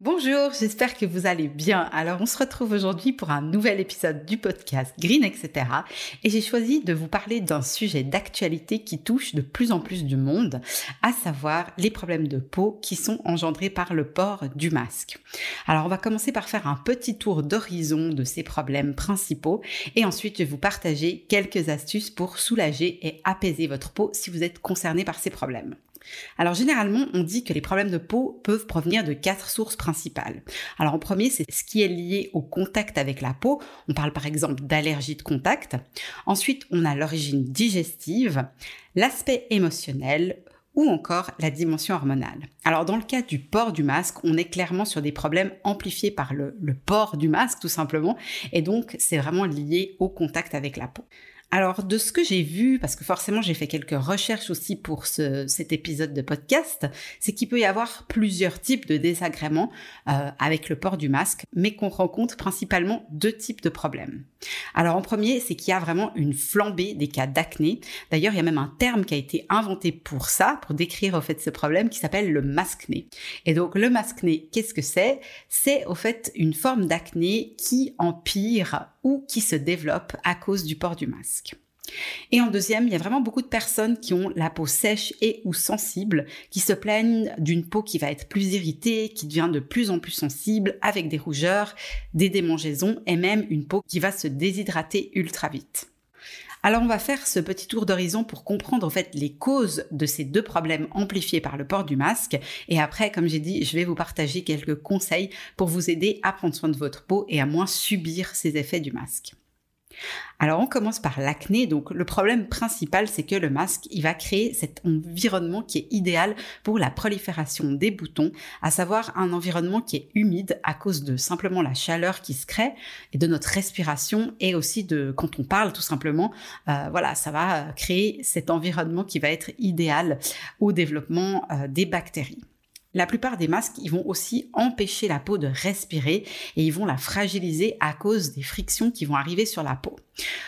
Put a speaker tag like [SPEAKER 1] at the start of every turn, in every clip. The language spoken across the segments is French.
[SPEAKER 1] Bonjour, j'espère que vous allez bien. Alors on se retrouve aujourd'hui pour un nouvel épisode du podcast Green, etc. Et j'ai choisi de vous parler d'un sujet d'actualité qui touche de plus en plus du monde, à savoir les problèmes de peau qui sont engendrés par le port du masque. Alors on va commencer par faire un petit tour d'horizon de ces problèmes principaux et ensuite je vais vous partager quelques astuces pour soulager et apaiser votre peau si vous êtes concerné par ces problèmes. Alors généralement, on dit que les problèmes de peau peuvent provenir de quatre sources principales. Alors en premier, c'est ce qui est lié au contact avec la peau. On parle par exemple d'allergie de contact. Ensuite, on a l'origine digestive, l'aspect émotionnel, ou encore la dimension hormonale. Alors dans le cas du port du masque, on est clairement sur des problèmes amplifiés par le, le port du masque tout simplement, et donc c'est vraiment lié au contact avec la peau. Alors, de ce que j'ai vu, parce que forcément j'ai fait quelques recherches aussi pour cet épisode de podcast, c'est qu'il peut y avoir plusieurs types de désagréments euh, avec le port du masque, mais qu'on rencontre principalement deux types de problèmes. Alors, en premier, c'est qu'il y a vraiment une flambée des cas d'acné. D'ailleurs, il y a même un terme qui a été inventé pour ça, pour décrire au fait ce problème, qui s'appelle le masque-nez. Et donc, le masque-nez, qu'est-ce que c'est? C'est au fait une forme d'acné qui empire ou qui se développe à cause du port du masque. Et en deuxième, il y a vraiment beaucoup de personnes qui ont la peau sèche et ou sensible, qui se plaignent d'une peau qui va être plus irritée, qui devient de plus en plus sensible, avec des rougeurs, des démangeaisons et même une peau qui va se déshydrater ultra vite. Alors on va faire ce petit tour d'horizon pour comprendre en fait les causes de ces deux problèmes amplifiés par le port du masque et après comme j'ai dit je vais vous partager quelques conseils pour vous aider à prendre soin de votre peau et à moins subir ces effets du masque. Alors on commence par l'acné. Donc le problème principal, c'est que le masque, il va créer cet environnement qui est idéal pour la prolifération des boutons, à savoir un environnement qui est humide à cause de simplement la chaleur qui se crée et de notre respiration et aussi de quand on parle tout simplement. Euh, voilà, ça va créer cet environnement qui va être idéal au développement euh, des bactéries. La plupart des masques, ils vont aussi empêcher la peau de respirer et ils vont la fragiliser à cause des frictions qui vont arriver sur la peau.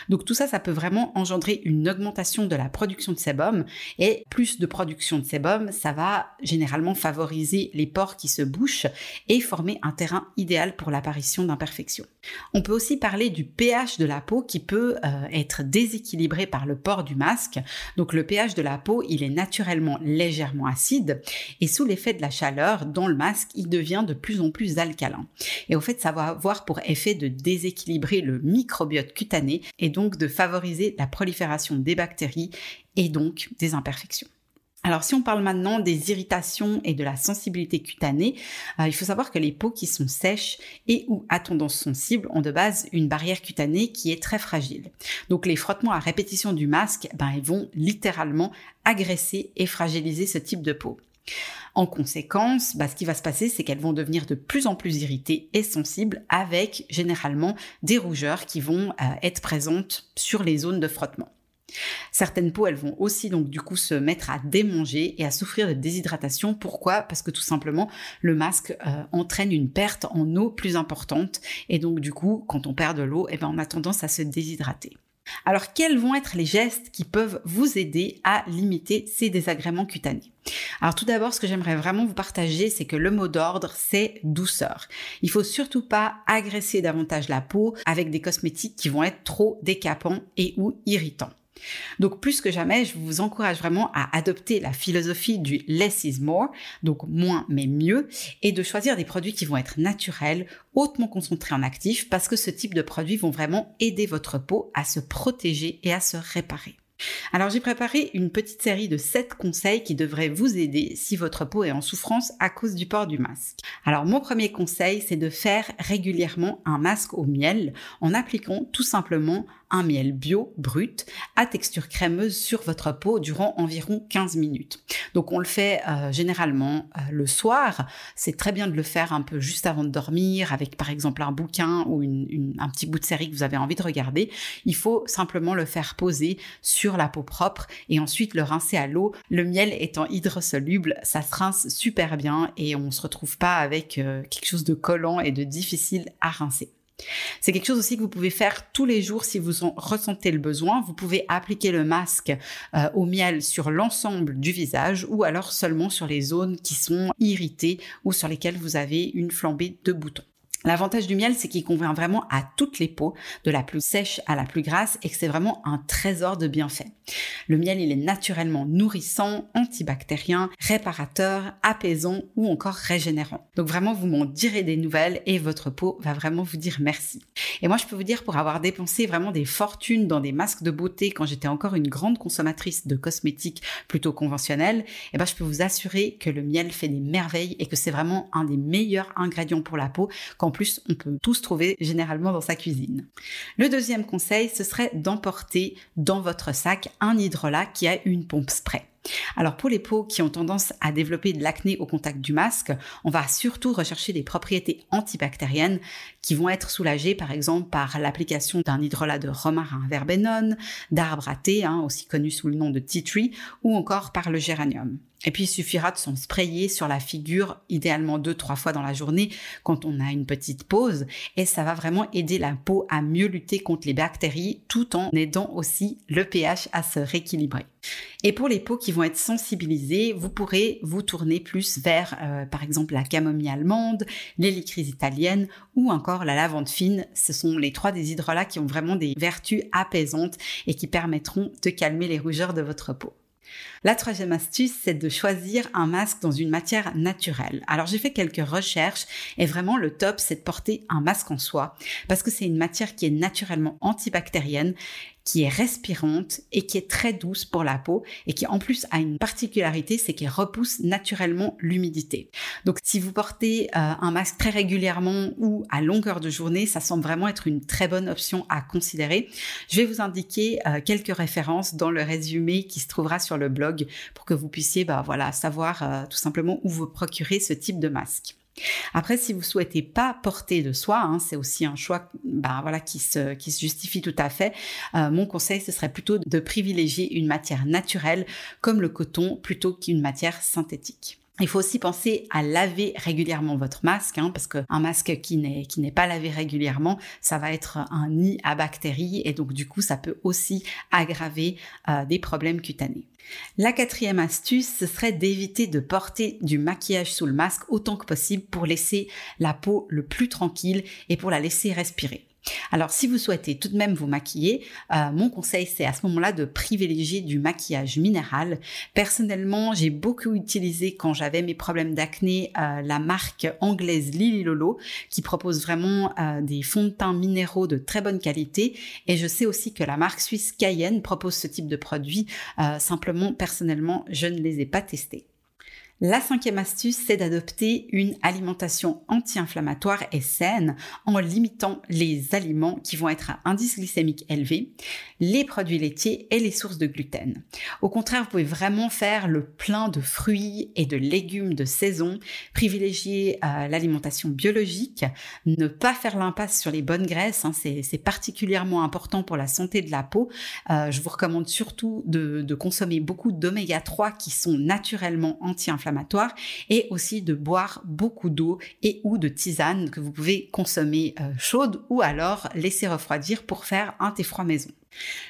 [SPEAKER 1] Donc tout ça, ça peut vraiment engendrer une augmentation de la production de sébum et plus de production de sébum, ça va généralement favoriser les pores qui se bouchent et former un terrain idéal pour l'apparition d'imperfections. On peut aussi parler du pH de la peau qui peut euh, être déséquilibré par le port du masque. Donc le pH de la peau, il est naturellement légèrement acide et sous l'effet de la chaleur dans le masque, il devient de plus en plus alcalin. Et au fait, ça va avoir pour effet de déséquilibrer le microbiote cutané et donc de favoriser la prolifération des bactéries et donc des imperfections. Alors si on parle maintenant des irritations et de la sensibilité cutanée, euh, il faut savoir que les peaux qui sont sèches et ou à tendance sensible ont de base une barrière cutanée qui est très fragile. Donc les frottements à répétition du masque, ben, ils vont littéralement agresser et fragiliser ce type de peau. En conséquence, bah, ce qui va se passer, c'est qu'elles vont devenir de plus en plus irritées et sensibles avec généralement des rougeurs qui vont euh, être présentes sur les zones de frottement. Certaines peaux, elles vont aussi donc du coup se mettre à démanger et à souffrir de déshydratation. Pourquoi? Parce que tout simplement, le masque euh, entraîne une perte en eau plus importante et donc du coup, quand on perd de l'eau, eh ben, on a tendance à se déshydrater. Alors, quels vont être les gestes qui peuvent vous aider à limiter ces désagréments cutanés? Alors tout d'abord, ce que j'aimerais vraiment vous partager, c'est que le mot d'ordre, c'est douceur. Il faut surtout pas agresser davantage la peau avec des cosmétiques qui vont être trop décapants et ou irritants. Donc plus que jamais, je vous encourage vraiment à adopter la philosophie du less is more, donc moins mais mieux, et de choisir des produits qui vont être naturels, hautement concentrés en actifs, parce que ce type de produits vont vraiment aider votre peau à se protéger et à se réparer. Alors j'ai préparé une petite série de 7 conseils qui devraient vous aider si votre peau est en souffrance à cause du port du masque. Alors mon premier conseil, c'est de faire régulièrement un masque au miel en appliquant tout simplement un miel bio brut à texture crémeuse sur votre peau durant environ 15 minutes. Donc on le fait euh, généralement euh, le soir. C'est très bien de le faire un peu juste avant de dormir avec par exemple un bouquin ou un petit bout de série que vous avez envie de regarder. Il faut simplement le faire poser sur la peau propre et ensuite le rincer à l'eau. Le miel étant hydrosoluble, ça se rince super bien et on se retrouve pas avec euh, quelque chose de collant et de difficile à rincer. C'est quelque chose aussi que vous pouvez faire tous les jours si vous en ressentez le besoin. Vous pouvez appliquer le masque euh, au miel sur l'ensemble du visage ou alors seulement sur les zones qui sont irritées ou sur lesquelles vous avez une flambée de boutons. L'avantage du miel, c'est qu'il convient vraiment à toutes les peaux, de la plus sèche à la plus grasse, et que c'est vraiment un trésor de bienfaits. Le miel, il est naturellement nourrissant, antibactérien, réparateur, apaisant ou encore régénérant. Donc vraiment, vous m'en direz des nouvelles et votre peau va vraiment vous dire merci. Et moi, je peux vous dire, pour avoir dépensé vraiment des fortunes dans des masques de beauté quand j'étais encore une grande consommatrice de cosmétiques plutôt conventionnels, eh ben, je peux vous assurer que le miel fait des merveilles et que c'est vraiment un des meilleurs ingrédients pour la peau quand en plus on peut tous trouver généralement dans sa cuisine. Le deuxième conseil, ce serait d'emporter dans votre sac un hydrolat qui a une pompe spray. Alors pour les peaux qui ont tendance à développer de l'acné au contact du masque, on va surtout rechercher des propriétés antibactériennes qui vont être soulagées par exemple par l'application d'un hydrolat de romarin verbenone, d'arbre à thé, hein, aussi connu sous le nom de tea tree, ou encore par le géranium. Et puis il suffira de s'en sprayer sur la figure, idéalement deux, trois fois dans la journée quand on a une petite pause. Et ça va vraiment aider la peau à mieux lutter contre les bactéries tout en aidant aussi le pH à se rééquilibrer. Et pour les peaux qui vont être sensibilisées, vous pourrez vous tourner plus vers euh, par exemple la camomille allemande, l'hélicryse italienne ou encore la lavande fine. Ce sont les trois des hydrolats qui ont vraiment des vertus apaisantes et qui permettront de calmer les rougeurs de votre peau. La troisième astuce, c'est de choisir un masque dans une matière naturelle. Alors j'ai fait quelques recherches et vraiment le top, c'est de porter un masque en soie parce que c'est une matière qui est naturellement antibactérienne qui est respirante et qui est très douce pour la peau et qui en plus a une particularité, c'est qu'elle repousse naturellement l'humidité. Donc si vous portez euh, un masque très régulièrement ou à longueur de journée, ça semble vraiment être une très bonne option à considérer. Je vais vous indiquer euh, quelques références dans le résumé qui se trouvera sur le blog pour que vous puissiez bah, voilà, savoir euh, tout simplement où vous procurer ce type de masque. Après, si vous souhaitez pas porter de soie, hein, c'est aussi un choix ben, voilà, qui, se, qui se justifie tout à fait. Euh, mon conseil, ce serait plutôt de privilégier une matière naturelle comme le coton plutôt qu'une matière synthétique. Il faut aussi penser à laver régulièrement votre masque, hein, parce qu'un masque qui n'est qui n'est pas lavé régulièrement, ça va être un nid à bactéries et donc du coup ça peut aussi aggraver euh, des problèmes cutanés. La quatrième astuce, ce serait d'éviter de porter du maquillage sous le masque autant que possible pour laisser la peau le plus tranquille et pour la laisser respirer. Alors si vous souhaitez tout de même vous maquiller, euh, mon conseil c'est à ce moment-là de privilégier du maquillage minéral. Personnellement, j'ai beaucoup utilisé quand j'avais mes problèmes d'acné euh, la marque anglaise Lily Lolo qui propose vraiment euh, des fonds de teint minéraux de très bonne qualité et je sais aussi que la marque suisse Cayenne propose ce type de produit. simplement personnellement, je ne les ai pas testés. La cinquième astuce, c'est d'adopter une alimentation anti-inflammatoire et saine en limitant les aliments qui vont être à indice glycémique élevé, les produits laitiers et les sources de gluten. Au contraire, vous pouvez vraiment faire le plein de fruits et de légumes de saison, privilégier euh, l'alimentation biologique, ne pas faire l'impasse sur les bonnes graisses, hein, c'est particulièrement important pour la santé de la peau. Euh, je vous recommande surtout de, de consommer beaucoup d'oméga 3 qui sont naturellement anti-inflammatoires et aussi de boire beaucoup d'eau et ou de tisane que vous pouvez consommer euh, chaude ou alors laisser refroidir pour faire un thé froid maison.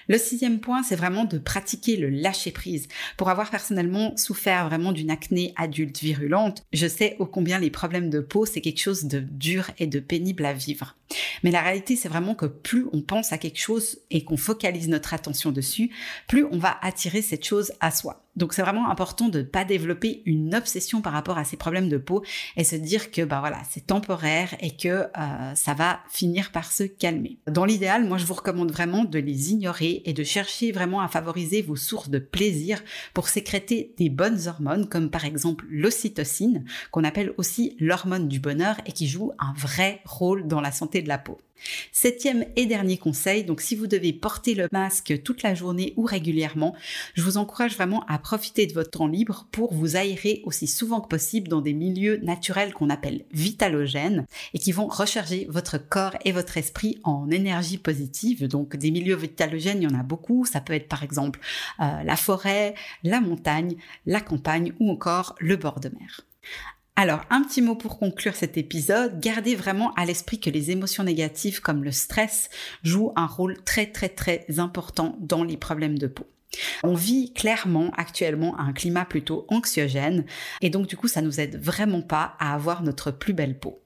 [SPEAKER 1] Le sixième point, c'est vraiment de pratiquer le lâcher prise. Pour avoir personnellement souffert vraiment d'une acné adulte virulente, je sais ô combien les problèmes de peau, c'est quelque chose de dur et de pénible à vivre. Mais la réalité, c'est vraiment que plus on pense à quelque chose et qu'on focalise notre attention dessus, plus on va attirer cette chose à soi. Donc c'est vraiment important de ne pas développer une obsession par rapport à ces problèmes de peau et se dire que bah voilà c'est temporaire et que euh, ça va finir par se calmer. Dans l'idéal, moi je vous recommande vraiment de les ignorer et de chercher vraiment à favoriser vos sources de plaisir pour sécréter des bonnes hormones comme par exemple l'ocytocine qu'on appelle aussi l'hormone du bonheur et qui joue un vrai rôle dans la santé santé de la peau. Septième et dernier conseil, donc si vous devez porter le masque toute la journée ou régulièrement, je vous encourage vraiment à profiter de votre temps libre pour vous aérer aussi souvent que possible dans des milieux naturels qu'on appelle vitalogènes et qui vont recharger votre corps et votre esprit en énergie positive. Donc des milieux vitalogènes, il y en a beaucoup. Ça peut être par exemple euh, la forêt, la montagne, la campagne ou encore le bord de mer. Alors, un petit mot pour conclure cet épisode. Gardez vraiment à l'esprit que les émotions négatives comme le stress jouent un rôle très très très important dans les problèmes de peau. On vit clairement actuellement un climat plutôt anxiogène et donc du coup ça nous aide vraiment pas à avoir notre plus belle peau.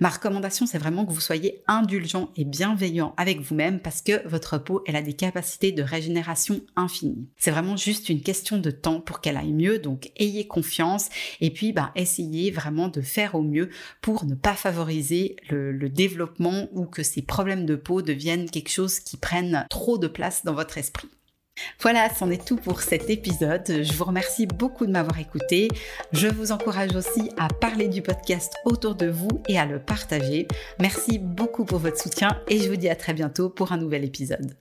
[SPEAKER 1] Ma recommandation, c'est vraiment que vous soyez indulgent et bienveillant avec vous-même parce que votre peau, elle a des capacités de régénération infinies. C'est vraiment juste une question de temps pour qu'elle aille mieux, donc ayez confiance et puis bah, essayez vraiment de faire au mieux pour ne pas favoriser le, le développement ou que ces problèmes de peau deviennent quelque chose qui prenne trop de place dans votre esprit. Voilà, c'en est tout pour cet épisode. Je vous remercie beaucoup de m'avoir écouté. Je vous encourage aussi à parler du podcast autour de vous et à le partager. Merci beaucoup pour votre soutien et je vous dis à très bientôt pour un nouvel épisode.